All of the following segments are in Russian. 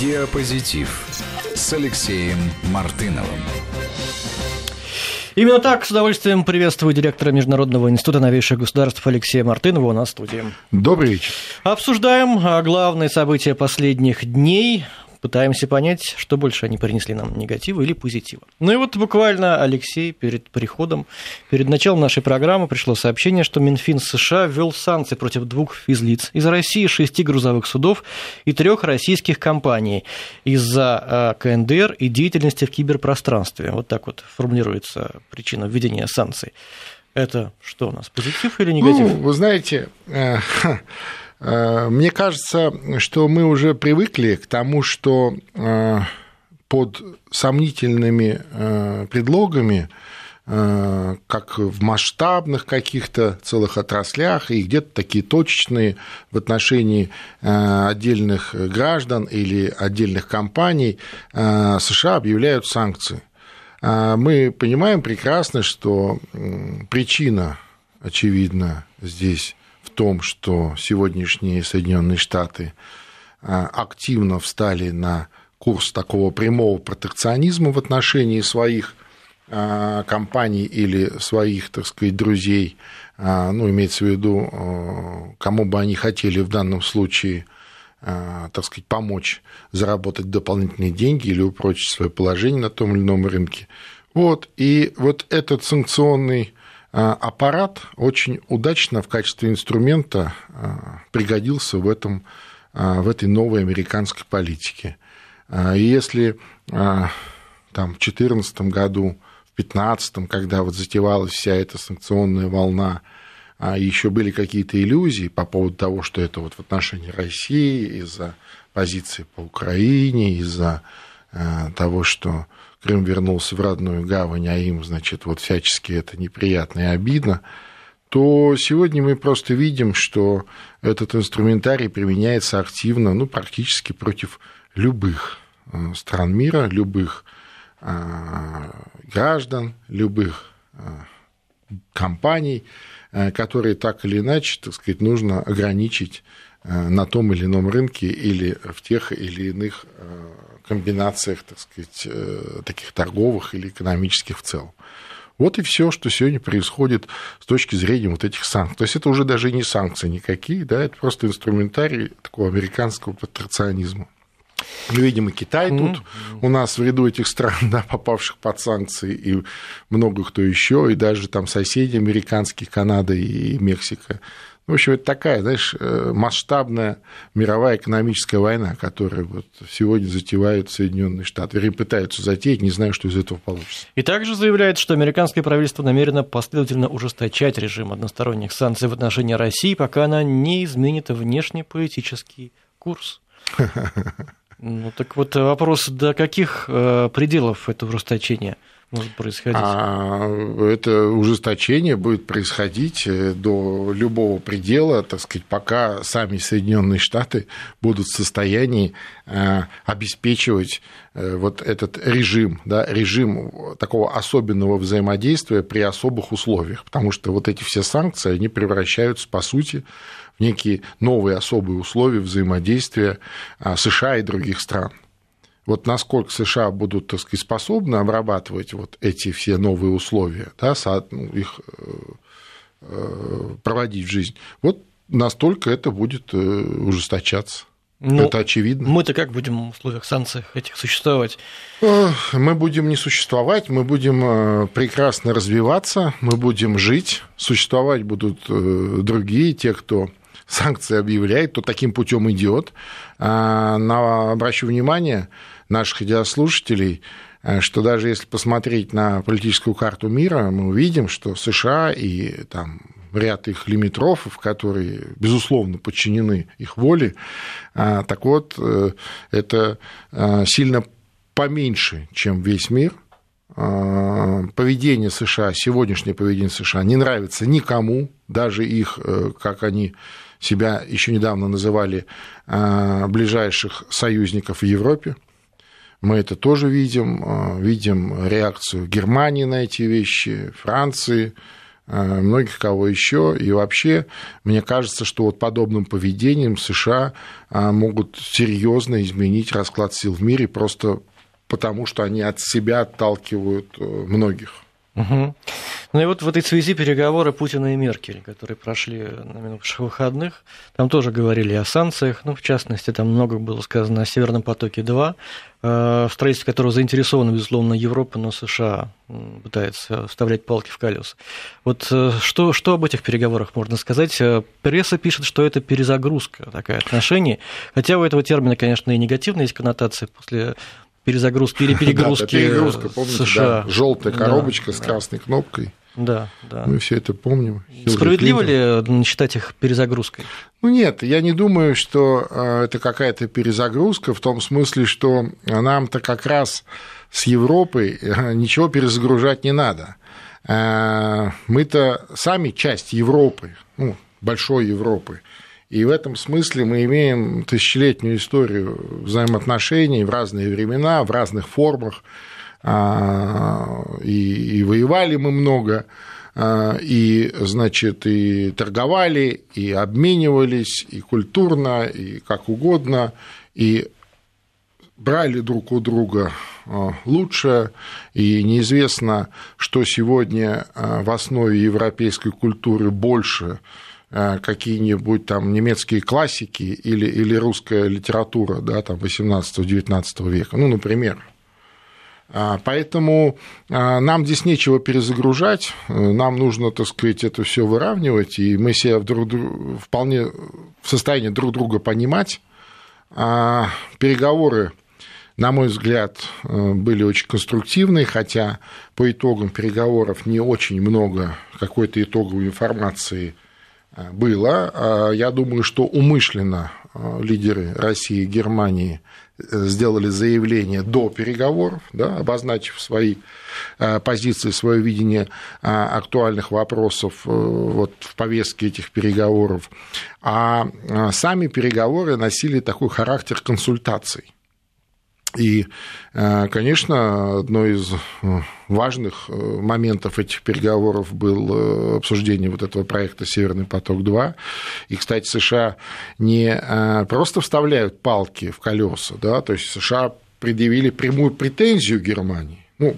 Диапозитив с Алексеем Мартыновым. Именно так, с удовольствием приветствую директора Международного института новейших государств Алексея Мартынова у нас в студии. Добрый вечер. Обсуждаем а, главные события последних дней пытаемся понять, что больше они принесли нам, негатива или позитива. Ну и вот буквально, Алексей, перед приходом, перед началом нашей программы пришло сообщение, что Минфин США ввел санкции против двух физлиц из России, шести грузовых судов и трех российских компаний из-за а, КНДР и деятельности в киберпространстве. Вот так вот формулируется причина введения санкций. Это что у нас, позитив или негатив? Ну, вы знаете, э, Э, мне кажется, что мы уже привыкли к тому, что э, под сомнительными э, предлогами как в масштабных каких-то целых отраслях и где-то такие точечные в отношении отдельных граждан или отдельных компаний США объявляют санкции. Мы понимаем прекрасно, что причина, очевидно, здесь том, что сегодняшние Соединенные Штаты а, активно встали на курс такого прямого протекционизма в отношении своих а, компаний или своих, так сказать, друзей, а, ну, имеется в виду, кому бы они хотели в данном случае, так сказать, помочь заработать дополнительные деньги или упрочить свое положение на том или ином рынке. Вот, и вот этот санкционный аппарат очень удачно в качестве инструмента а, пригодился в, этом, а, в этой новой американской политике. И если там, в 2014 году, в 2015, когда вот затевалась вся эта санкционная волна, еще были какие-то иллюзии по поводу того, что это вот в отношении России из-за позиции по Украине, из-за того, что Крым вернулся в родную гавань, а им, значит, вот всячески это неприятно и обидно, то сегодня мы просто видим, что этот инструментарий применяется активно, ну, практически против любых э, стран мира, любых э, граждан, любых э, компаний, которые так или иначе, так сказать, нужно ограничить на том или ином рынке или в тех или иных комбинациях, так сказать, э, таких торговых или экономических в целом. Вот и все, что сегодня происходит с точки зрения вот этих санкций. То есть это уже даже не санкции никакие, да, это просто инструментарий такого американского протекционизма. Мы видим и Китай mm-hmm. тут у нас в ряду этих стран, да, попавших под санкции, и много кто еще, и даже там соседи американские, Канада и Мексика в общем, это такая, знаешь, э, масштабная мировая экономическая война, которую вот сегодня затевают Соединенные Штаты. Вернее, пытаются затеять, не знаю, что из этого получится. И также заявляет, что американское правительство намерено последовательно ужесточать режим односторонних санкций в отношении России, пока она не изменит внешнеполитический курс. Ну так вот вопрос, до каких э, пределов это ужесточение – может происходить? А это ужесточение будет происходить э, до любого предела, так сказать, пока сами Соединенные Штаты будут в состоянии э, обеспечивать э, вот этот режим, да, режим такого особенного взаимодействия при особых условиях, потому что вот эти все санкции, они превращаются, по сути, в некие новые особые условия взаимодействия США и других стран. Вот насколько США будут, так сказать, способны обрабатывать вот эти все новые условия, да, ну, их э, э, проводить в жизнь, вот настолько это будет э, ужесточаться. Ну, это очевидно. Мы-то как будем в условиях санкций этих существовать? Мы будем не существовать, мы будем прекрасно развиваться, мы будем жить, существовать будут другие, те, кто санкции объявляет, то таким путем идет. А, на, обращу внимание, наших радиослушателей, э, что даже если посмотреть на политическую карту мира, мы увидим, что США и там ряд их лимитрофов, которые, безусловно, подчинены их воле, э, так вот, э, это сильно поменьше, чем весь мир. Поведение США, сегодняшнее поведение США не нравится никому, даже их, как они себя еще недавно называли, ближайших союзников в Европе. Мы это тоже видим, а, видим реакцию Германии на эти вещи, Франции, многих кого еще. И вообще, мне кажется, что вот подобным поведением США могут серьезно изменить расклад сил в мире просто потому, что они от себя отталкивают многих. Угу. Ну и вот в этой связи переговоры Путина и Меркель, которые прошли на минувших выходных, там тоже говорили о санкциях, ну, в частности, там много было сказано о Северном потоке-2, э, в строительстве которого заинтересована, безусловно, Европа, но США пытается вставлять палки в колеса. Вот э, что, что об этих переговорах можно сказать? Э, пресса пишет, что это перезагрузка такая отношений, хотя у этого термина, конечно, и негативная есть коннотация после перезагрузки или перегрузки да, перегрузка, помните, США. Да, желтая коробочка да, с красной да. кнопкой. Да, да. Мы все это помним. Справедливо ли считать их перезагрузкой? Ну нет, я не думаю, что а, это какая-то перезагрузка в том смысле, что нам-то как раз с Европой а, ничего перезагружать не надо. А, мы-то сами часть Европы, ну, большой Европы. И в этом смысле мы имеем тысячелетнюю историю взаимоотношений в разные времена, в разных формах. А, и, и воевали мы много, а, и, значит, и торговали, и обменивались, и культурно, и как угодно, и брали друг у друга а, лучше, и неизвестно, что сегодня в основе европейской культуры больше – какие-нибудь там немецкие классики или, или русская литература да, там 18-19 века, ну, например. А, поэтому а, нам здесь нечего перезагружать, э, нам нужно, так сказать, это все выравнивать, и мы себя друг, вполне в состоянии друг друга понимать. А, переговоры, на мой взгляд, э, были очень конструктивные, хотя по итогам переговоров не очень много какой-то итоговой информации было. А я думаю, что умышленно лидеры России и Германии э, сделали заявление до переговоров, да, обозначив свои а, позиции, свое видение актуальных вопросов э, вот, в повестке этих переговоров. А сами переговоры носили такой характер консультаций. И, э, конечно, одной из э, важных э, моментов этих переговоров было обсуждение вот этого проекта «Северный поток-2». И, кстати, США не просто вставляют палки в колеса, да, то есть США предъявили прямую претензию Германии. Ну,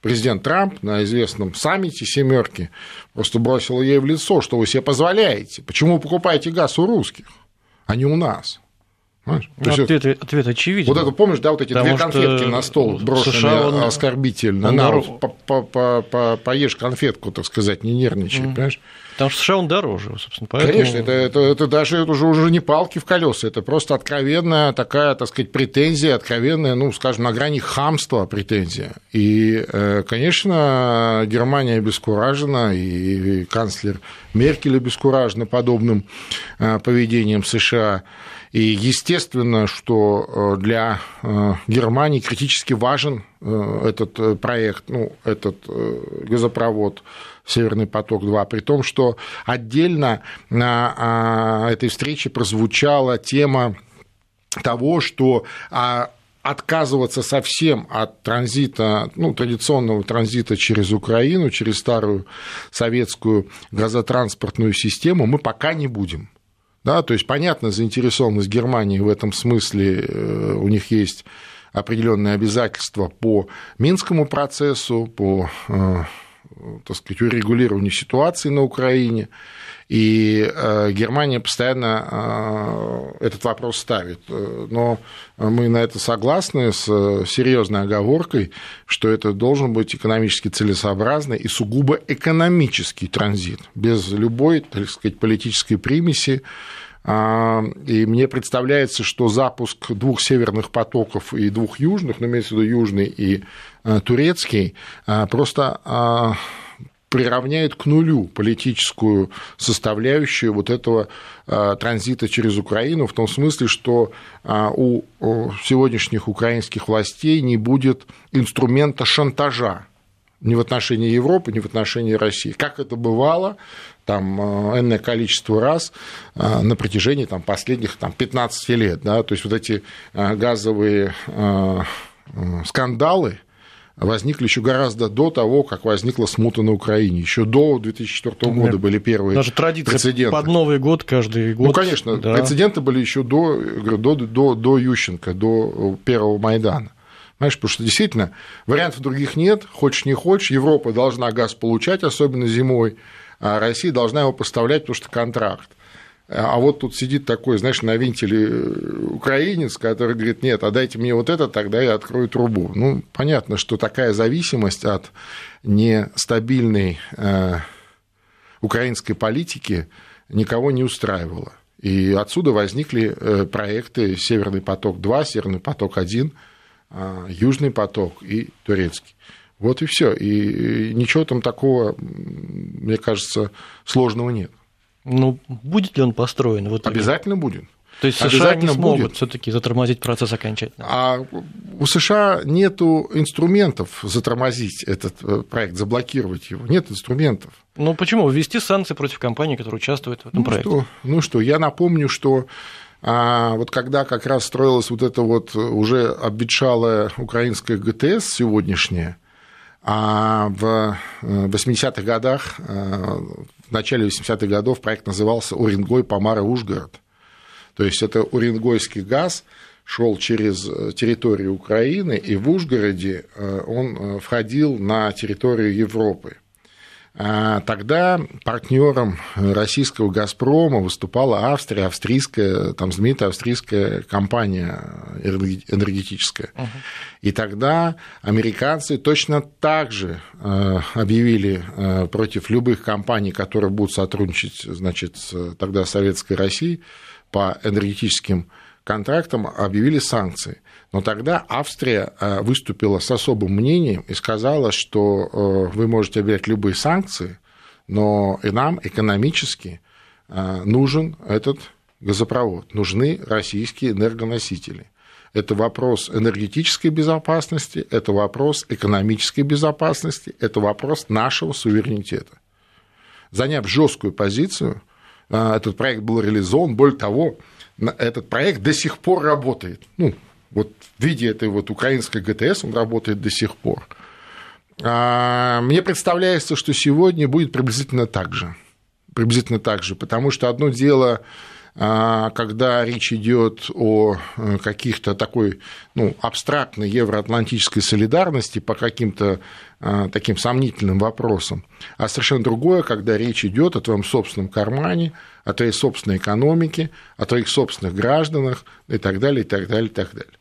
президент Трамп на известном саммите «семерки» просто бросил ей в лицо, что вы себе позволяете, почему вы покупаете газ у русских, а не у нас. Понимаешь? Ну, ответ, есть, ответ очевиден. Вот это, помнишь, да, вот эти две конфетки на стол брошенные США он, оскорбительно. Он на, дорог... по, по, по, по, поешь конфетку, так сказать, не нервничай, mm. понимаешь? Потому что США он дороже, собственно. Поэтому... Конечно, это, это, это даже это уже, уже не палки в колеса, это просто откровенная такая, так сказать, претензия, откровенная, ну, скажем, на грани хамства претензия. И, э, конечно, Германия обескуражена, и канцлер Меркель обескуражена подобным э, поведением США. И естественно, что э, для э, Германии критически важен э, этот проект, ну, этот газопровод Северный поток-2, при том, что отдельно на а, этой встрече прозвучала тема того, что а, отказываться совсем от транзита, ну, традиционного транзита через Украину, через старую советскую газотранспортную систему мы пока не будем. Да, то есть, понятно, заинтересованность Германии в этом смысле, э, у них есть определенные обязательства по Минскому процессу, по э, так сказать, урегулированию ситуации на Украине. И э, Германия постоянно э, этот вопрос ставит. Но мы на это согласны с серьезной оговоркой, что это должен быть экономически целесообразный и сугубо экономический транзит, без любой, так сказать, политической примеси. А, и мне представляется, что запуск двух северных потоков и двух южных, ну, имеется в виду южный и турецкий, просто приравняет к нулю политическую составляющую вот этого транзита через Украину, в том смысле, что у сегодняшних украинских властей не будет инструмента шантажа ни в отношении Европы, ни в отношении России. Как это бывало там энное количество раз на протяжении там, последних там, 15 лет. Да? То есть вот эти газовые скандалы, возникли еще гораздо до того, как возникла смута на Украине. Еще до 2004 года да. были первые Даже традиция прецеденты. под Новый год каждый год. Ну, конечно, да. прецеденты были еще до, до, до, до Ющенко, до первого Майдана. Знаешь, потому что действительно вариантов других нет, хочешь не хочешь, Европа должна газ получать, особенно зимой, а Россия должна его поставлять, потому что контракт. А вот тут сидит такой, знаешь, на винтеле э, украинец, который говорит, нет, а дайте мне вот это, тогда я открою трубу. Ну, понятно, что такая зависимость от нестабильной э, украинской политики никого не устраивала. И отсюда возникли э, проекты «Северный поток-2», «Северный поток-1», э, «Южный поток» и «Турецкий». Вот и все. И ничего там такого, мне кажется, сложного нет. Ну, будет ли он построен? Вот Обязательно будет. То есть США не смогут все-таки затормозить процесс окончательно. А у США нет инструментов затормозить этот э, проект, заблокировать его. Нет инструментов. Ну почему? Ввести санкции против компаний, которые участвуют в этом ну проекте. Что? Ну что, я напомню, что а вот когда как раз строилась вот эта вот уже обветшалая украинская ГТС сегодняшняя, а в 80-х э, годах, э, в начале 80-х годов проект назывался Уренгой, Помара, Ужгород. То есть это уренгойский газ шел через э, территорию Украины, и в Ужгороде он входил на территорию Европы. А тогда партнером российского «Газпрома» выступала Австрия, австрийская, там знаменитая австрийская компания энергетическая. Uh-huh. И тогда американцы точно так же э, объявили э, против любых компаний, которые будут сотрудничать значит, с тогда Советской Россией по энергетическим контрактам, объявили санкции. Но тогда Австрия э, выступила с особым мнением и сказала, что э, вы можете объявлять любые санкции, но и нам экономически э, нужен этот газопровод, нужны российские энергоносители. Это вопрос энергетической безопасности, это вопрос экономической безопасности, это вопрос нашего суверенитета. Заняв жесткую позицию, этот проект был реализован. Более того, этот проект до сих пор работает. Ну, вот в виде этой вот украинской ГТС он работает до сих пор. А, мне представляется, что сегодня будет приблизительно так же. Приблизительно так же, потому что одно дело а, когда речь идет о э, каких-то такой ну, абстрактной евроатлантической солидарности по каким-то а, таким сомнительным вопросам, а совершенно другое, когда речь идет о твоем собственном кармане, о твоей собственной экономике, о твоих собственных гражданах и так далее, и так далее, и так далее.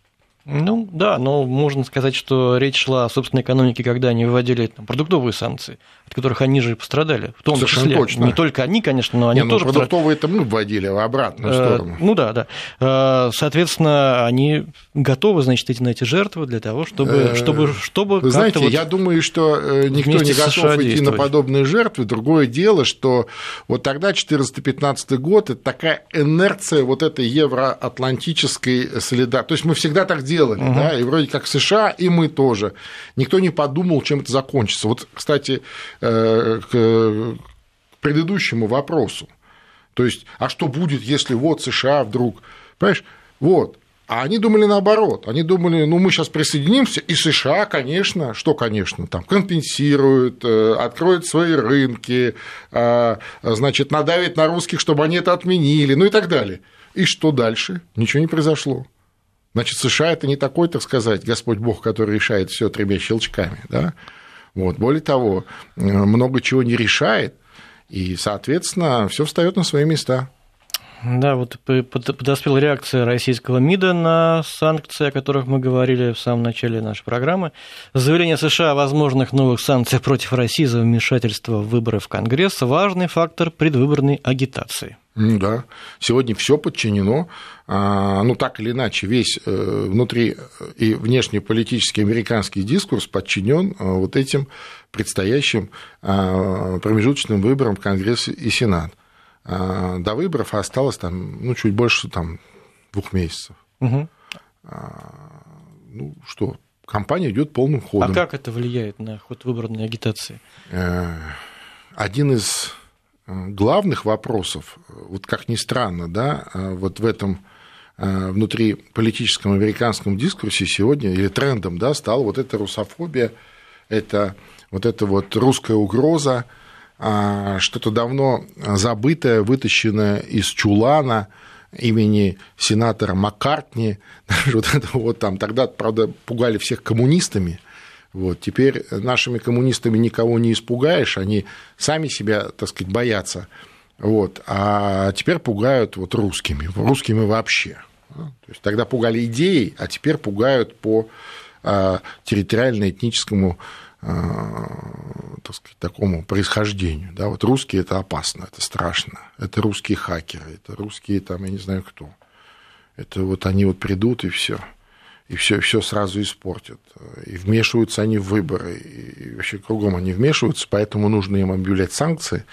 Ну да, но можно сказать, что речь шла о собственной экономике, когда они вводили там, продуктовые санкции, от которых они же пострадали. В том Совершенно числе. Точно. Не только они, конечно, но они Не, ну, тоже. Ну, продуктовые это мы вводили в обратную э, сторону. Ну да, да. Э, соответственно, они готовы, значит, идти на эти жертвы для того, чтобы, чтобы, чтобы Вы знаете, вот я думаю, что э, никто не готов идти на подобные жертвы. Другое дело, что вот тогда, 14-15 год, это такая инерция вот этой евроатлантической солидарности. То есть мы всегда так делали делали, угу. да, и вроде как США, и мы тоже. Никто не подумал, чем это закончится. Вот, кстати, э, к предыдущему вопросу. То есть, а что будет, если вот США вдруг, понимаешь, вот, а они думали наоборот. Они думали, ну, мы сейчас присоединимся, и США, конечно, что, конечно, там компенсируют, э, откроют свои рынки, э, значит, надавит на русских, чтобы они это отменили, ну и так далее. И что дальше? Ничего не произошло. Значит, США это не такой, так сказать, Господь Бог, который решает все тремя щелчками. Да? Вот. Более того, э, много чего не решает, и, соответственно, все встает на свои места. Да, вот подоспела реакция российского МИДа на санкции, о которых мы говорили в самом начале нашей программы. Заявление США о возможных новых санкциях против России за вмешательство в выборы в Конгресс – важный фактор предвыборной агитации. Да, сегодня все подчинено, а, ну так или иначе, весь э, внутри и внешнеполитический американский дискурс подчинен э, вот этим предстоящим а, промежуточным выборам в Конгресс и Сенат. А, до выборов осталось там, ну, чуть больше там, двух месяцев. Угу. Ну что, кампания идет полным ходом. А как это влияет на ход выборной агитации? Э, один из главных вопросов, вот как ни странно, да, вот в этом внутри политическом американском дискурсе сегодня, или трендом, да, стала вот эта русофобия, это вот эта вот русская угроза, а, что-то давно забытое, вытащенное из чулана имени сенатора Маккартни, вот это вот там, тогда, правда, пугали всех коммунистами, вот, теперь нашими коммунистами никого не испугаешь, они сами себя, так сказать, боятся, вот, а теперь пугают вот русскими, русскими вообще. То есть тогда пугали идеей, а теперь пугают по а, территориально-этническому а, так сказать, такому происхождению. Да, вот русские это опасно, это страшно. Это русские хакеры, это русские там, я не знаю кто. Это вот они вот придут и все. И все, все сразу испортят. И вмешиваются они в выборы. И вообще кругом они вмешиваются, поэтому нужно им объявлять санкции.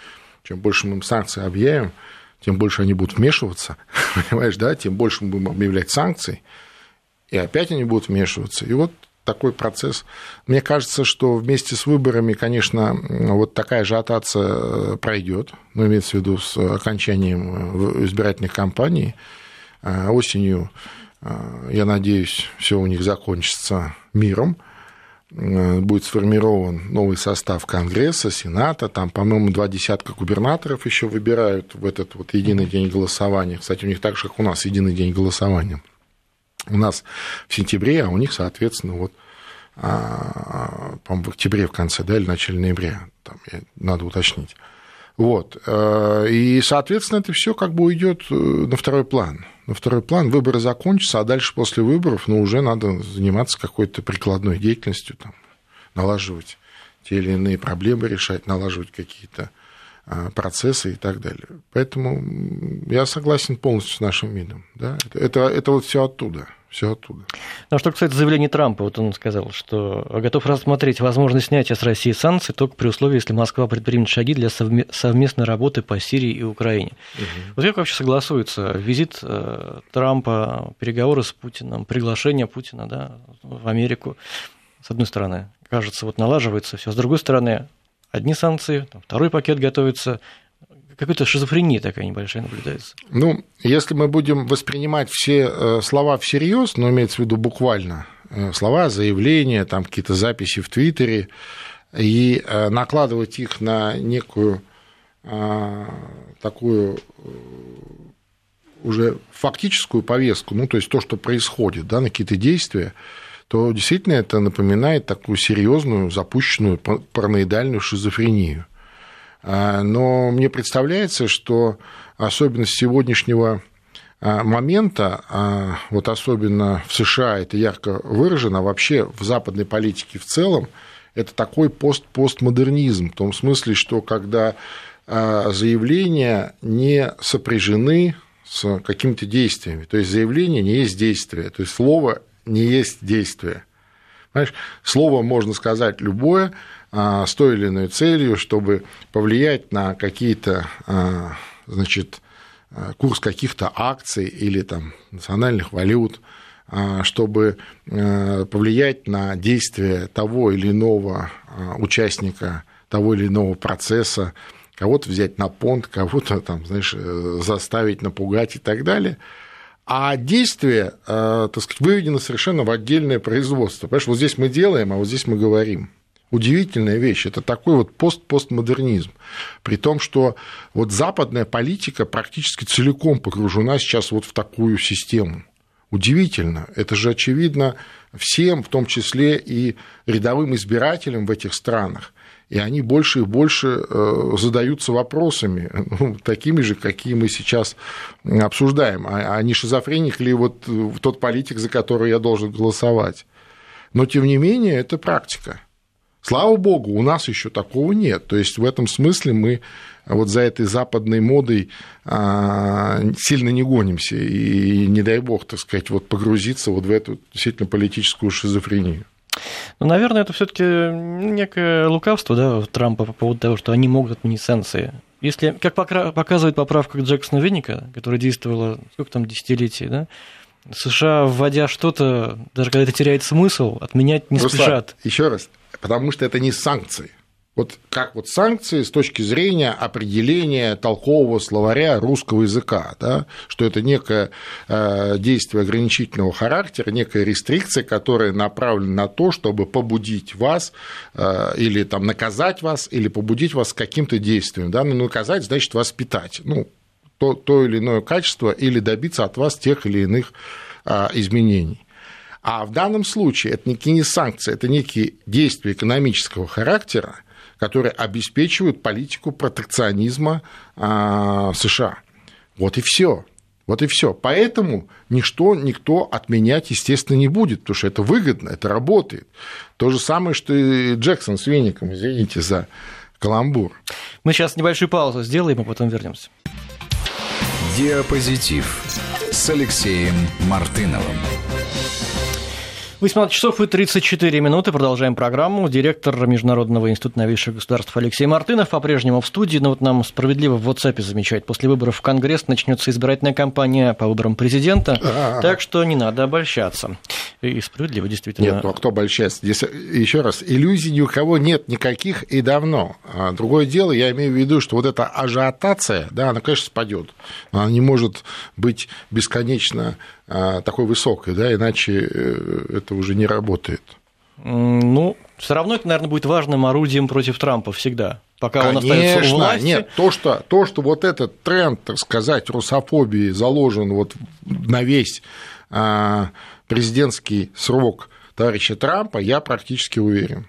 Чем больше мы им санкции объявим, тем больше они будут вмешиваться, понимаешь, да, тем больше мы будем объявлять санкции, и опять они будут вмешиваться. И вот такой процесс. Мне кажется, что вместе с выборами, конечно, вот такая же ажиотация пройдет, ну, имеется в виду с окончанием э, избирательных кампаний. Э, осенью, э, я надеюсь, все у них закончится миром будет сформирован новый состав Конгресса, Сената, там, по-моему, два десятка губернаторов еще выбирают в этот вот единый день голосования. Кстати, у них так же, как у нас, единый день голосования у нас в сентябре, а у них, соответственно, вот а, по-моему, в октябре в конце, да, или в начале ноября, там, надо уточнить. Вот. Э, и, соответственно, это все как бы уйдет э, на второй план. На второй план выборы закончатся, а дальше после выборов, ну, уже надо заниматься какой-то прикладной деятельностью, там, налаживать те или иные проблемы решать, налаживать какие-то а, процессы и так далее. Поэтому я согласен полностью с нашим видом. Да? Это, это вот все оттуда. Все оттуда. Ну, а что касается заявления Трампа, вот он сказал, что готов рассмотреть возможность снятия с России санкций только при условии, если Москва предпримет шаги для совместной работы по Сирии и Украине. Угу. Вот как вообще согласуется визит э, Трампа, переговоры с Путиным, приглашение Путина да, в Америку? С одной стороны, кажется, вот налаживается все. С другой стороны, одни санкции, второй пакет готовится. Какая-то шизофрения такая небольшая наблюдается. Ну, если мы будем воспринимать все э, слова всерьез, но имеется в виду буквально э, слова, заявления, там какие-то записи в Твиттере, и э, накладывать их на некую такую уже фактическую повестку, ну, то есть то, что происходит, да, на какие-то действия, то действительно это напоминает такую серьезную, запущенную параноидальную шизофрению. А, но мне представляется, что особенность сегодняшнего а, момента, а, вот особенно в США это ярко выражено, вообще в западной политике в целом, это такой пост постмодернизм, в том смысле, что когда заявления не сопряжены с какими-то действиями, то есть заявление не есть действие, то есть слово не есть действие. Знаешь, слово можно сказать любое а, с той или иной целью, чтобы повлиять на какие-то, а, значит, а, курс каких-то акций или там национальных валют, чтобы повлиять на действие того или иного участника того или иного процесса, кого-то взять на понт, кого-то там, знаешь, э, заставить, напугать и так далее – а действие, э, так сказать, выведено совершенно в отдельное производство. Понимаешь, вот здесь мы делаем, а вот здесь мы говорим. Удивительная вещь. Это такой вот пост-постмодернизм. При том, что вот западная политика практически целиком погружена сейчас вот в такую систему. Удивительно. Это же очевидно всем, в том числе и рядовым избирателям в этих странах и они больше и больше э, задаются вопросами, ну, такими же, какие мы сейчас обсуждаем. А, а не шизофреник ли вот тот политик, за который я должен голосовать? Но, тем не менее, это практика. Слава богу, у нас еще такого нет. То есть в этом смысле мы вот за этой западной модой а, сильно не гонимся. И не дай бог, так сказать, вот погрузиться вот в эту действительно политическую шизофрению. Ну, наверное, это все-таки некое лукавство да, Трампа по поводу того, что они могут отменить санкции. Если, как показывает поправка Джексона Винника, которая действовала, сколько там, десятилетий, да, США, вводя что-то, даже когда это теряет смысл, отменять не Руслан, спешат. Еще раз, потому что это не санкции. Вот как вот санкции с точки зрения определения толкового словаря русского языка, да, что это некое э, действие ограничительного характера, некая рестрикция, которая направлена на то, чтобы побудить вас э, или там, наказать вас, или побудить вас каким-то действиям. Да? Ну, наказать значит воспитать. Ну, то, то или иное качество или добиться от вас тех или иных э, изменений. А в данном случае это некие не санкции, это некие действия экономического характера, которые обеспечивают политику протекционизма а, США. Вот и все. Вот и все. Поэтому ничто никто отменять, естественно, не будет, потому что это выгодно, это работает. То же самое, что и Джексон с веником, извините за каламбур. Мы сейчас небольшую паузу сделаем, а потом вернемся. Диапозитив с Алексеем Мартыновым. 18 часов и 34 минуты. Продолжаем программу. Директор Международного института новейших государств Алексей Мартынов по-прежнему в студии. Но вот нам справедливо в WhatsApp замечать. После выборов в Конгресс начнется избирательная кампания по выборам президента. А-а-а. Так что не надо обольщаться. И справедливо, действительно. Нет, ну а кто обольщается? Здесь еще раз, иллюзий ни у кого нет никаких и давно. А другое дело, я имею в виду, что вот эта ажиотация, да, она, конечно, спадет. Она не может быть бесконечно такой высокой, да, иначе э, это уже не работает. Ну, все равно это, наверное, будет важным орудием против Трампа всегда. Пока Конечно, он остается у власти. Нет, то что, то, что вот этот тренд, так сказать, русофобии заложен вот на весь а, президентский срок товарища Трампа, я практически уверен.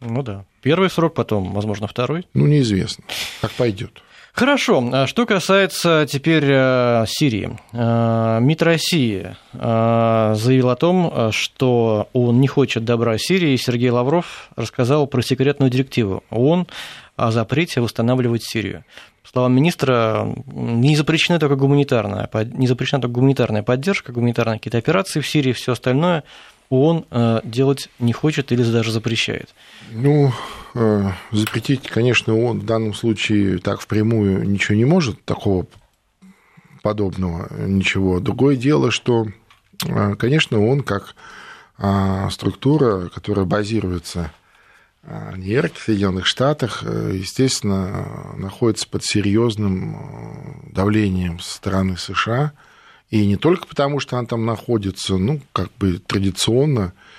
Ну да. Первый срок, потом, возможно, второй. Ну, неизвестно, как пойдет. Хорошо. А что касается теперь э, Сирии. Э, МИД России э, заявил о том, что он не хочет добра Сирии. Сергей Лавров рассказал про секретную директиву ООН о запрете восстанавливать Сирию. По словам министра, не запрещена только гуманитарная, не запрещена только гуманитарная поддержка, гуманитарные какие-то операции в Сирии, все остальное ООН делать не хочет или даже запрещает. Ну, запретить, конечно, он в данном случае так впрямую ничего не может, такого подобного ничего. Другое дело, что, э, конечно, он как а, структура, которая базируется в Нью-Йорке, в Соединенных Штатах, э, естественно, находится под серьезным давлением со стороны США. И не только потому, что она там находится, ну, как бы традиционно а,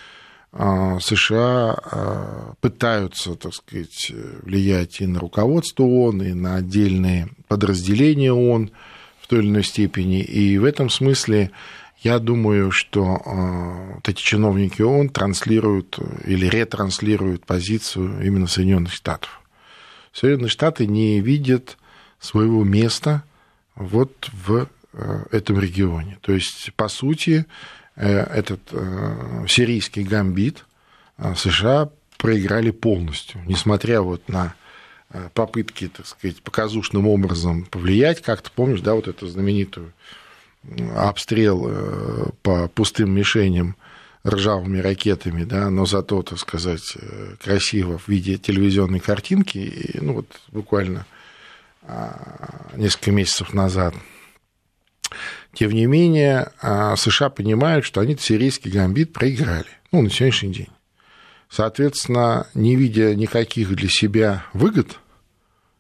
США а, пытаются, так сказать, влиять и на руководство ООН, и на отдельные подразделения ООН в той или иной степени. И в этом смысле я думаю, что а, вот эти чиновники ООН транслируют или ретранслируют позицию именно Соединенных Штатов. Соединенные Штаты не видят своего места вот в этом регионе. То есть, по сути, Э, этот э, сирийский гамбит э, США проиграли полностью, несмотря вот на попытки, так сказать, показушным образом повлиять, как-то помнишь, да, вот эту знаменитую обстрел по пустым мишеням ржавыми ракетами, да, но зато, так сказать, красиво в виде телевизионной картинки, и, ну вот буквально несколько месяцев назад тем не менее, а, США понимают, что они сирийский гамбит проиграли, ну, на сегодняшний день. Соответственно, не видя никаких для себя выгод,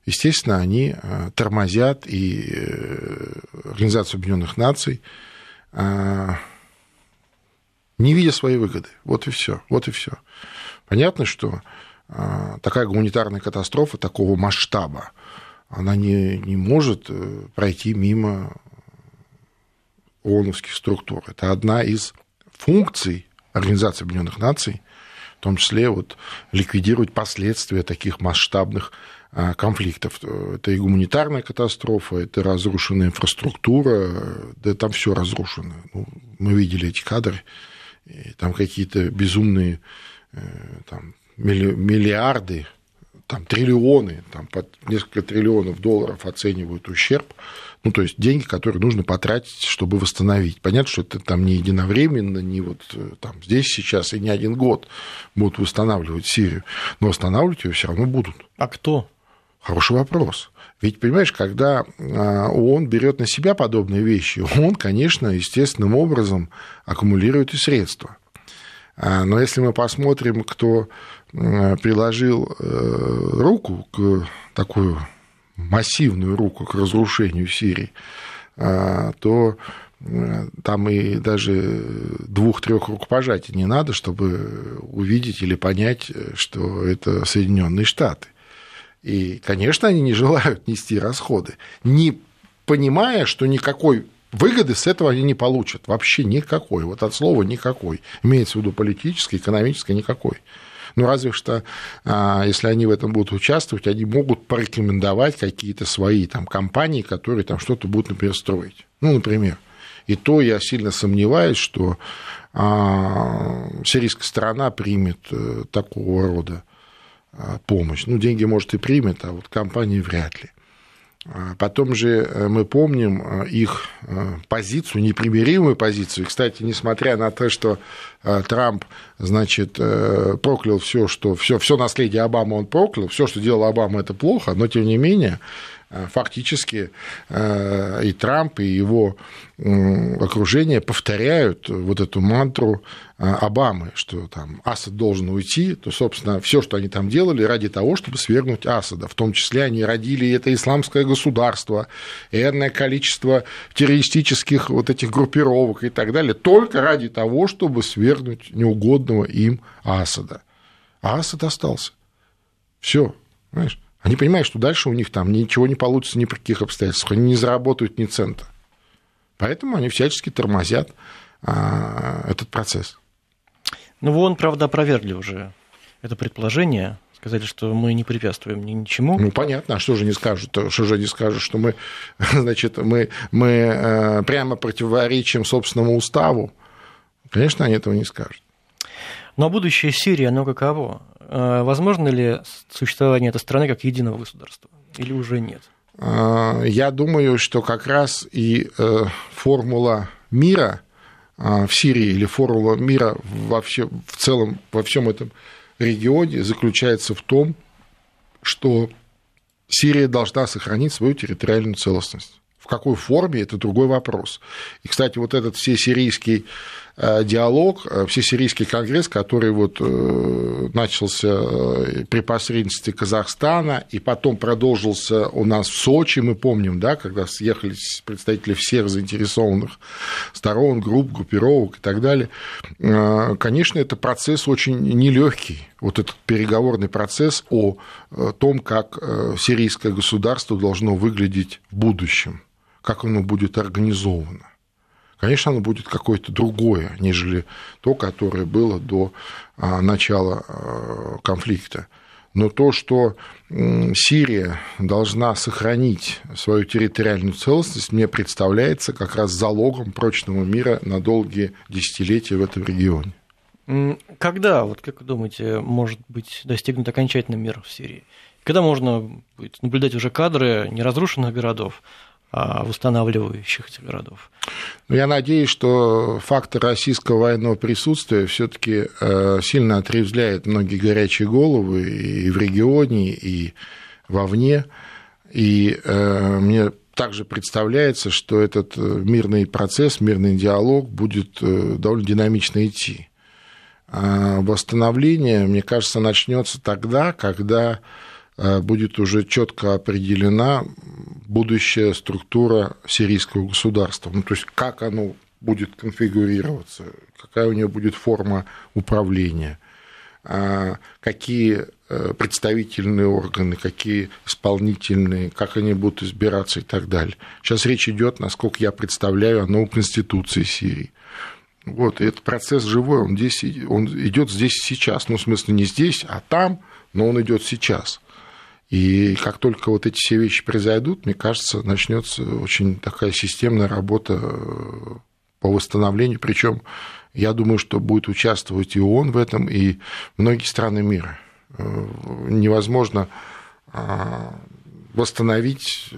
естественно, они а, тормозят и э, Организацию Объединенных Наций, а, не видя своей выгоды. Вот и все. Вот и все. Понятно, что такая гуманитарная катастрофа такого масштаба, она не, не может э, пройти мимо ООНовских структур. Это одна из функций Организации Объединенных Наций, в том числе вот, ликвидировать последствия таких масштабных а, конфликтов. Это и гуманитарная катастрофа, это разрушенная инфраструктура, да там все разрушено. Ну, мы видели эти кадры, там какие-то безумные э, там, миллиарды, там триллионы, там под несколько триллионов долларов оценивают ущерб ну, то есть деньги, которые нужно потратить, чтобы восстановить. Понятно, что это там не единовременно, не вот э, там здесь сейчас и не один год будут восстанавливать Сирию, но восстанавливать ее все равно будут. А кто? Хороший вопрос. Ведь, понимаешь, когда а, ООН берет на себя подобные вещи, он, конечно, естественным образом аккумулирует и средства. Но если мы посмотрим, кто приложил руку к такую массивную руку к разрушению Сирии, то там и даже двух-трех рукопожатий не надо, чтобы увидеть или понять, что это Соединенные Штаты. И, конечно, они не желают нести расходы, не понимая, что никакой выгоды с этого они не получат. Вообще никакой. Вот от слова никакой. Имеется в виду политической, экономической, никакой. Ну, разве что, а, если они в этом будут участвовать, они могут порекомендовать какие-то свои там компании, которые там что-то будут, например, строить. Ну, например. И то я сильно сомневаюсь, что а, сирийская сторона примет э, такого рода а, помощь. Ну, деньги, может, и примет, а вот компании вряд ли. А потом же э, мы помним их позицию, непримиримую позицию. И, кстати, несмотря на то, что Трамп, значит, э, проклял все, что все, все наследие Обамы он проклял, все, что делал Обама, это плохо, но тем не менее Э, фактически э, и Трамп, и его окружение повторяют вот эту мантру э, Обамы, что там Асад должен уйти, то, собственно, все, что они там делали, ради того, чтобы свергнуть Асада. В том числе они родили это исламское государство, энное количество террористических вот этих группировок и так далее, только ради того, чтобы свергнуть неугодного им Асада. А Асад остался. Все, понимаешь? Они понимают, что дальше у них там ничего не получится ни при каких обстоятельствах, они не заработают ни цента. Поэтому они всячески тормозят а, этот процесс. Ну, вон, правда, опровергли уже это предположение, сказали, что мы не препятствуем ни ничему. Ну, понятно, а что же не скажут? Что же они скажут, что мы, значит, мы, мы э, прямо противоречим собственному уставу? Конечно, они этого не скажут. Но будущее Сирии, оно каково? Э, возможно ли существование этой страны как единого государства или уже нет? Э, я думаю, что как раз и э, формула мира в Сирии или формула мира вообще в целом во всем этом регионе заключается в том, что Сирия должна сохранить свою территориальную целостность. В какой форме, это другой вопрос. И, кстати, вот этот все сирийский диалог, э, всесирийский конгресс, который вот э, начался при посредничестве Казахстана и потом продолжился у нас в Сочи, мы помним, да, когда съехались представители всех заинтересованных сторон, групп, группировок и так далее. Конечно, это процесс очень нелегкий, вот этот переговорный процесс о том, как сирийское государство должно выглядеть в будущем, как оно будет организовано конечно, оно будет какое-то другое, нежели то, которое было до а, начала а, конфликта. Но то, что Сирия должна сохранить свою территориальную целостность, мне представляется как раз залогом прочного мира на долгие десятилетия в этом регионе. Когда, вот как вы думаете, может быть достигнут окончательный мир в Сирии? Когда можно будет наблюдать уже кадры неразрушенных городов, а, восстанавливающих этих городов. Ну, я надеюсь, что фактор российского военного присутствия все-таки э, сильно отрезвляет многие горячие головы и в регионе, и вовне. И э, мне также представляется, что этот э, мирный процесс, мирный диалог будет довольно динамично идти. А восстановление, мне кажется, начнется тогда, когда будет уже четко определена будущая структура сирийского государства. Ну, то есть как оно будет конфигурироваться, какая у него будет форма управления, а, какие э, представительные органы, какие исполнительные, как они будут избираться и так далее. Сейчас речь идет, насколько я представляю, о новой конституции Сирии. Вот, и этот процесс живой, он, здесь, он идет здесь сейчас. Ну, в смысле, не здесь, а там, но он идет сейчас. И как только вот эти все вещи произойдут, мне кажется, начнется очень такая системная работа э, по восстановлению. Причем я думаю, что будет участвовать и ООН в этом, и многие страны мира. Э, невозможно а, восстановить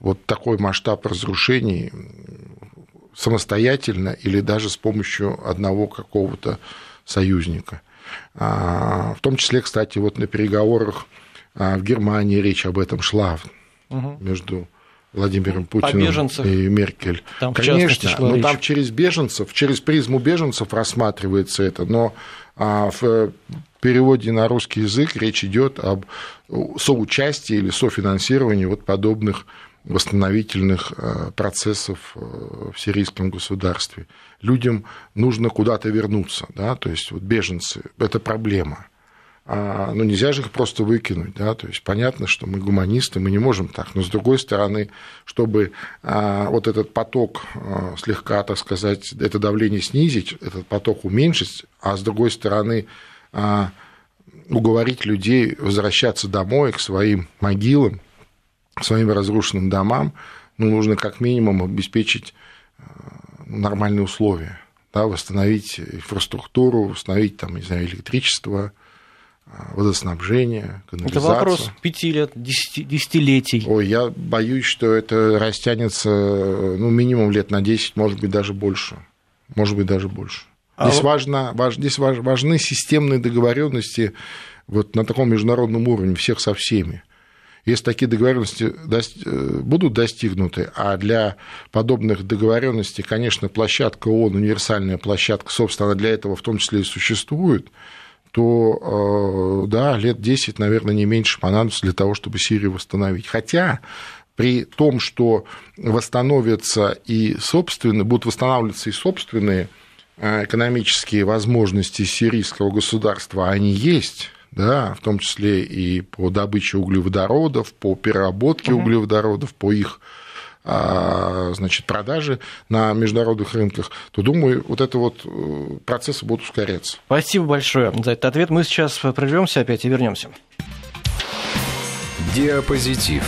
вот такой масштаб разрушений самостоятельно или даже с помощью одного какого-то союзника. А, в том числе, кстати, вот на переговорах а в Германии речь об этом шла угу. между Владимиром Путиным и Меркель. Там, Конечно, но речь. там через беженцев, через призму беженцев рассматривается это, но а, в переводе на русский язык речь идет об соучастии или софинансировании вот подобных восстановительных э, процессов э, в сирийском государстве. Людям нужно куда-то вернуться, да, то есть вот беженцы – это проблема. А, ну, нельзя же их просто выкинуть, да, то есть понятно, что мы гуманисты, мы не можем так, но с другой стороны, чтобы а, вот этот поток а, слегка, так сказать, это давление снизить, этот поток уменьшить, а с другой стороны уговорить людей возвращаться домой, к своим могилам, своим разрушенным домам, ну, нужно как минимум обеспечить нормальные условия, да, восстановить инфраструктуру, восстановить там, не знаю, электричество, водоснабжение, канализацию. Это вопрос пяти лет, десятилетий. Ой, я боюсь, что это растянется ну, минимум лет на 10, может быть, даже больше. Может быть, даже больше. А здесь, а... важно, важ, здесь важны системные договоренности вот на таком международном уровне всех со всеми. Если такие договоренности э, будут достигнуты, а для подобных договоренностей, конечно, площадка ООН, универсальная площадка, собственно, для этого в том числе и существует, то, э, да, лет 10, наверное, не меньше понадобится для того, чтобы Сирию восстановить. Хотя при том, что восстановятся и собственные, будут восстанавливаться и собственные э, экономические возможности сирийского государства, они есть, да, в том числе и по добыче углеводородов, по переработке угу. углеводородов, по их значит, продажи на международных рынках, то, думаю, вот это вот э, процессы будут ускоряться. Спасибо большое за этот ответ. Мы сейчас прервемся опять и вернемся. Диапозитив.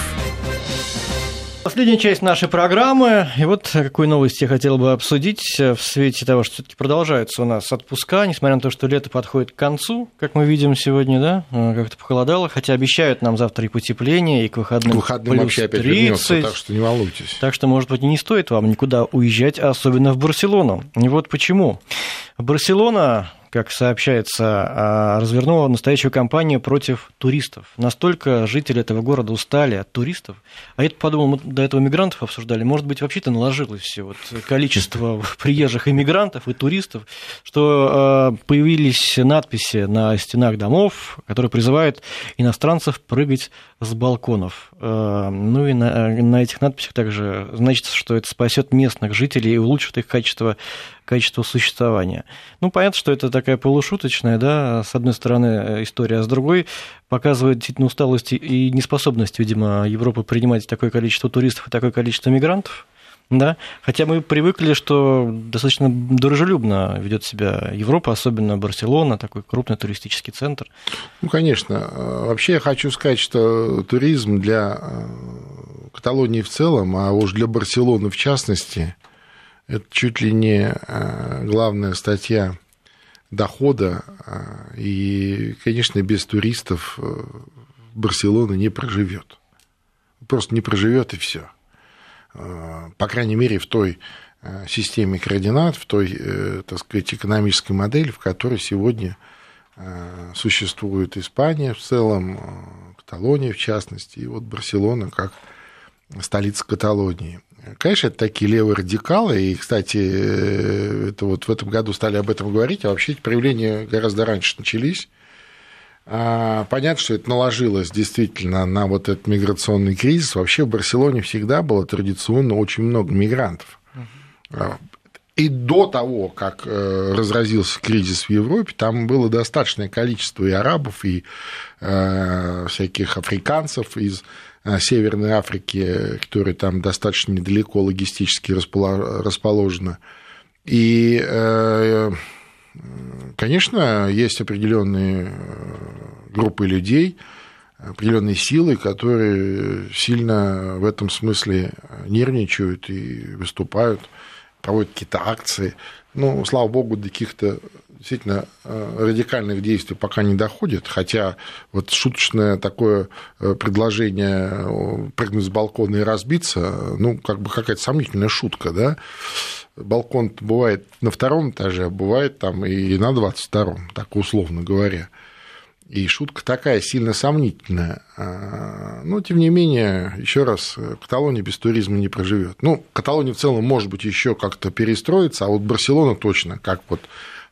Последняя часть нашей программы. И вот какую новость я хотел бы обсудить в свете того, что все-таки продолжаются у нас отпуска, несмотря на то, что лето подходит к концу, как мы видим сегодня, да, э, как-то похолодало, хотя обещают нам завтра и потепление, и к выходным, к выходным плюс вообще опять 30, вернется, так что не волнуйтесь. Так что, может быть, и не стоит вам никуда уезжать, особенно в Барселону. И вот почему. Барселона как сообщается, а, развернула настоящую кампанию против туристов. Настолько жители этого города устали от туристов. А я подумал, мы до этого мигрантов обсуждали. Может быть, вообще-то наложилось все вот количество приезжих иммигрантов и туристов, что а, появились надписи на стенах домов, которые призывают иностранцев прыгать с балконов. А, ну и на, на этих надписях также значится, что это спасет местных жителей и улучшит их качество качество существования. Ну, понятно, что это такая полушуточная, да, с одной стороны история, а с другой показывает действительно усталость и неспособность, видимо, Европы принимать такое количество туристов и такое количество мигрантов. Да, хотя мы привыкли, что достаточно дружелюбно ведет себя Европа, особенно Барселона, такой крупный туристический центр. Ну, конечно. Вообще я хочу сказать, что туризм для Каталонии в целом, а уж для Барселоны в частности, это чуть ли не э, главная статья дохода. Э, и, конечно, без туристов э, Барселона не проживет. Просто не проживет и все. По крайней мере, в той системе координат, в той, так сказать, экономической модели, в которой сегодня существует Испания в целом, Каталония в частности, и вот Барселона как столица Каталонии. Конечно, это такие левые радикалы, и, кстати, э, это вот в этом году стали об этом говорить, а вообще эти проявления гораздо раньше начались. А, понятно, что это наложилось действительно на вот этот миграционный кризис. Вообще в Барселоне всегда было традиционно очень много мигрантов. А, и до того, как э, разразился кризис в Европе, там было достаточное количество и арабов, и э, всяких африканцев из Северной Африки, которая там достаточно недалеко логистически расположена. И, э, конечно, есть определенные э, группы людей, определенные силы, которые сильно в этом смысле нервничают и выступают, проводят какие-то акции. Ну, слава богу, до каких-то действительно э, радикальных действий пока не доходит, хотя вот шуточное такое э, предложение э, прыгнуть с балкона и разбиться, ну, как бы какая-то сомнительная шутка, да, балкон бывает на втором этаже, а бывает там и на 22-м, так условно говоря. И шутка такая сильно сомнительная. Но, тем не менее, еще раз, Каталония без туризма не проживет. Ну, Каталония в целом, может быть, еще как-то перестроится, а вот Барселона точно, как вот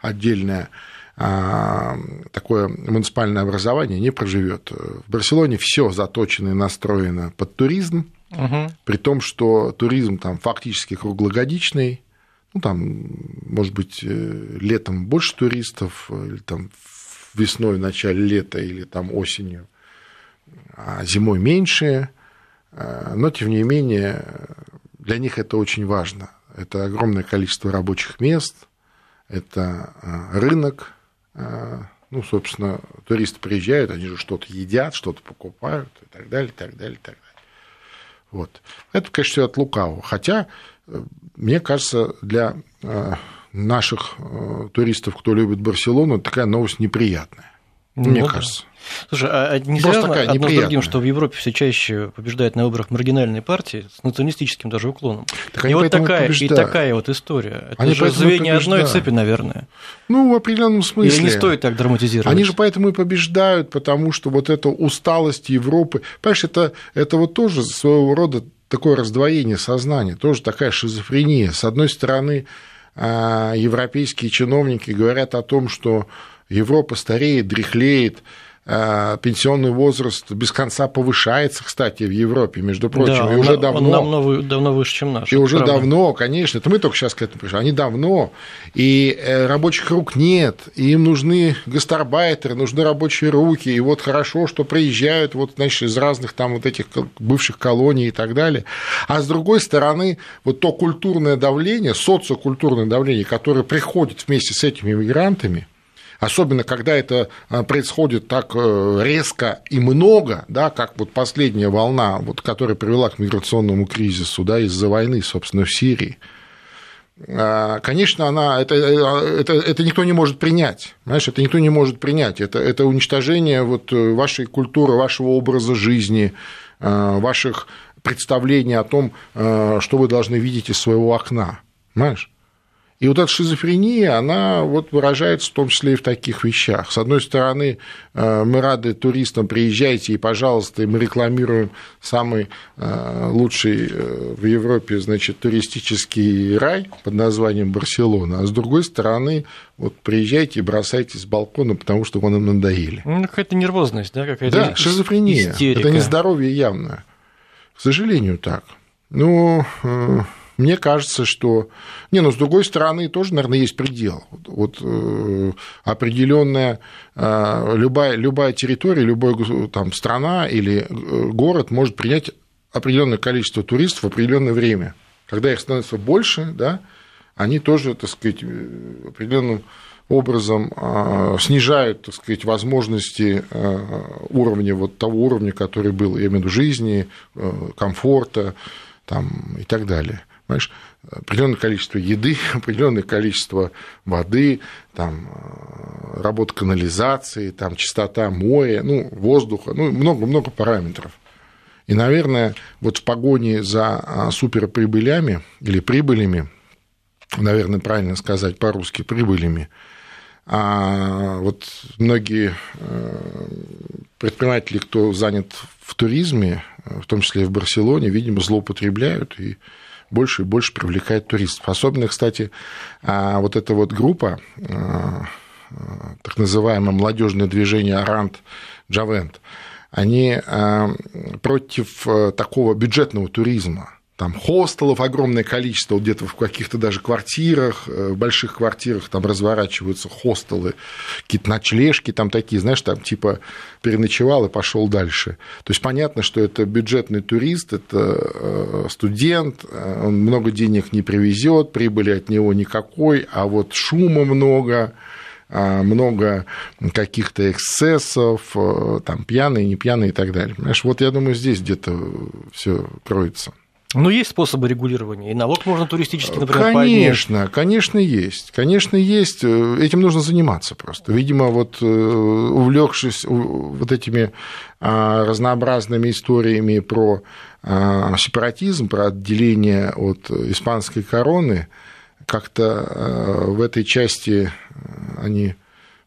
отдельная такое муниципальное образование не проживет. В Барселоне все заточено и настроено под туризм, угу. при том, что туризм там фактически круглогодичный, ну, там, может быть, э, летом больше туристов, или там весной, в начале лета, или там осенью, а зимой меньше, э, но, тем не менее, для них это очень важно. Это огромное количество рабочих мест, это э, рынок, ну, собственно, туристы приезжают, они же что-то едят, что-то покупают и так далее, и так далее, и так далее. Вот. Это, конечно, все от лукавого. Хотя, э, мне кажется, для э, наших э, туристов, кто любит Барселону, такая новость неприятная. Ну, мне да. кажется. Слушай, а не связано одно с другим, что в Европе все чаще побеждают на выборах маргинальные партии с националистическим даже уклоном. Так и вот такая, и, такая вот история. Это они же звенья одной цепи, наверное. Ну, в определенном смысле. Или не стоит так драматизировать? Они же поэтому и побеждают, потому что вот эта усталость Европы... Понимаешь, это, это вот тоже своего рода такое раздвоение сознания, тоже такая шизофрения. С одной стороны, а, европейские чиновники говорят о том, что Европа стареет, дряхлеет, а, пенсионный возраст без конца повышается, кстати, в Европе, между прочим, да, и уже он, давно. Он давно, давно выше, чем наш. И уже правда. давно, конечно, это мы только сейчас к этому пришли, они давно, и э, рабочих рук нет, и им нужны гастарбайтеры, нужны рабочие руки, и вот хорошо, что приезжают вот, значит, из разных там вот этих бывших колоний и так далее. А с другой стороны, вот то культурное давление, социокультурное давление, которое приходит вместе с этими мигрантами, особенно когда это а, происходит так э, резко и много, да, как вот последняя волна, вот, которая привела к миграционному кризису да, из-за войны, собственно, в Сирии. А, конечно, она, это, э, это, это никто не может принять, знаешь, это никто не может принять, это, это уничтожение вот э, вашей культуры, вашего образа жизни, ваших представлений о том, что вы должны видеть из своего окна, понимаешь? И вот эта шизофрения, она вот выражается в том числе и в таких вещах. С одной стороны, э, мы рады туристам, приезжайте и, пожалуйста, мы рекламируем самый э, лучший э, в Европе, значит, туристический рай под названием Барселона, а с другой стороны, вот приезжайте и бросайте с балкона, потому что вы нам надоели. Ну, какая-то нервозность, да, какая-то Да, шизофрения. Истерика. Это нездоровье явно. К сожалению, так. Ну, мне кажется, что... Не, но с другой стороны, тоже, наверное, есть предел. Вот э, определенная э, любая, любая территория, любая там, страна или э, город может принять определенное количество туристов в определенное время. Когда их становится больше, да, они тоже, так сказать, определенным образом снижают, так сказать, возможности уровня, вот того уровня, который был, я имею в виду, жизни, комфорта там, и так далее понимаешь, определенное количество еды, определенное количество воды, там, э, работа канализации, там, чистота моря, ну, воздуха, ну, много-много параметров. И, наверное, вот в погоне за а, суперприбылями или прибылями, наверное, правильно сказать по-русски, прибылями, а вот многие э, предприниматели, кто занят в туризме, в том числе и в Барселоне, видимо, злоупотребляют и больше и больше привлекает туристов. Особенно, кстати, а, вот эта вот группа, а, так называемое молодежное движение Арант Джавент, они а, против э, такого бюджетного туризма там хостелов огромное количество, где-то в каких-то даже квартирах, э, в больших квартирах там разворачиваются хостелы, какие-то ночлежки там такие, знаешь, там типа переночевал и пошел дальше. То есть понятно, что это бюджетный турист, это э, студент, э, он много денег не привезет, прибыли от него никакой, а вот шума много, много каких-то эксцессов, там пьяные, не пьяные и так далее. Понимаешь, вот я думаю, здесь где-то все кроется. Ну, есть способы регулирования, и налог можно туристический, например, Конечно, поднять. конечно, есть. Конечно, есть. Этим нужно заниматься просто. Видимо, вот э, увлекшись вот этими а, разнообразными историями про а, сепаратизм, про отделение от испанской короны, как-то а, в этой части они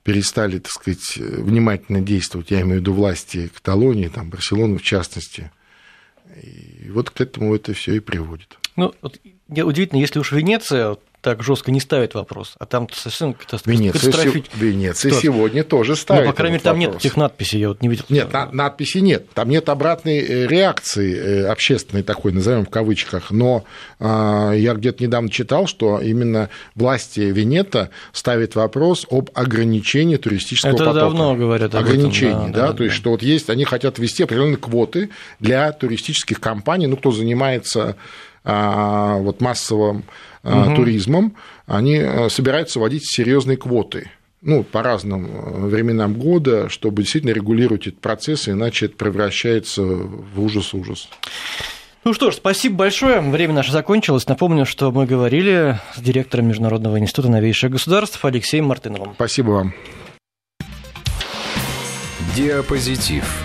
перестали, так сказать, внимательно действовать, я имею в виду власти Каталонии, там, Барселоны в частности. И вот к этому это все и приводит. Ну, вот, удивительно, если уж Венеция так жестко не ставит вопрос, а там совершенно катастрофически. Венеция сегодня тоже ставит. Ну, по крайней мере, там вопрос. нет этих надписей, я вот не видел. Нет, на, надписи нет, там нет обратной э, реакции э, общественной такой, назовем в кавычках, но э, я где-то недавно читал, что именно власти Венета ставят вопрос об ограничении туристического Это потока. давно говорят об Ограничение, этом, да, да, да, то есть, что вот есть, они хотят ввести определенные квоты для туристических компаний, ну, кто занимается а, вот массовым угу. туризмом, они э, собираются вводить серьезные квоты ну, по разным э, временам года, чтобы действительно регулировать этот процесс, иначе это превращается в ужас-ужас. Ну что ж, спасибо большое. Время наше закончилось. Напомню, что мы говорили с директором Международного института новейших государств Алексеем Мартыновым. Спасибо вам. Диапозитив.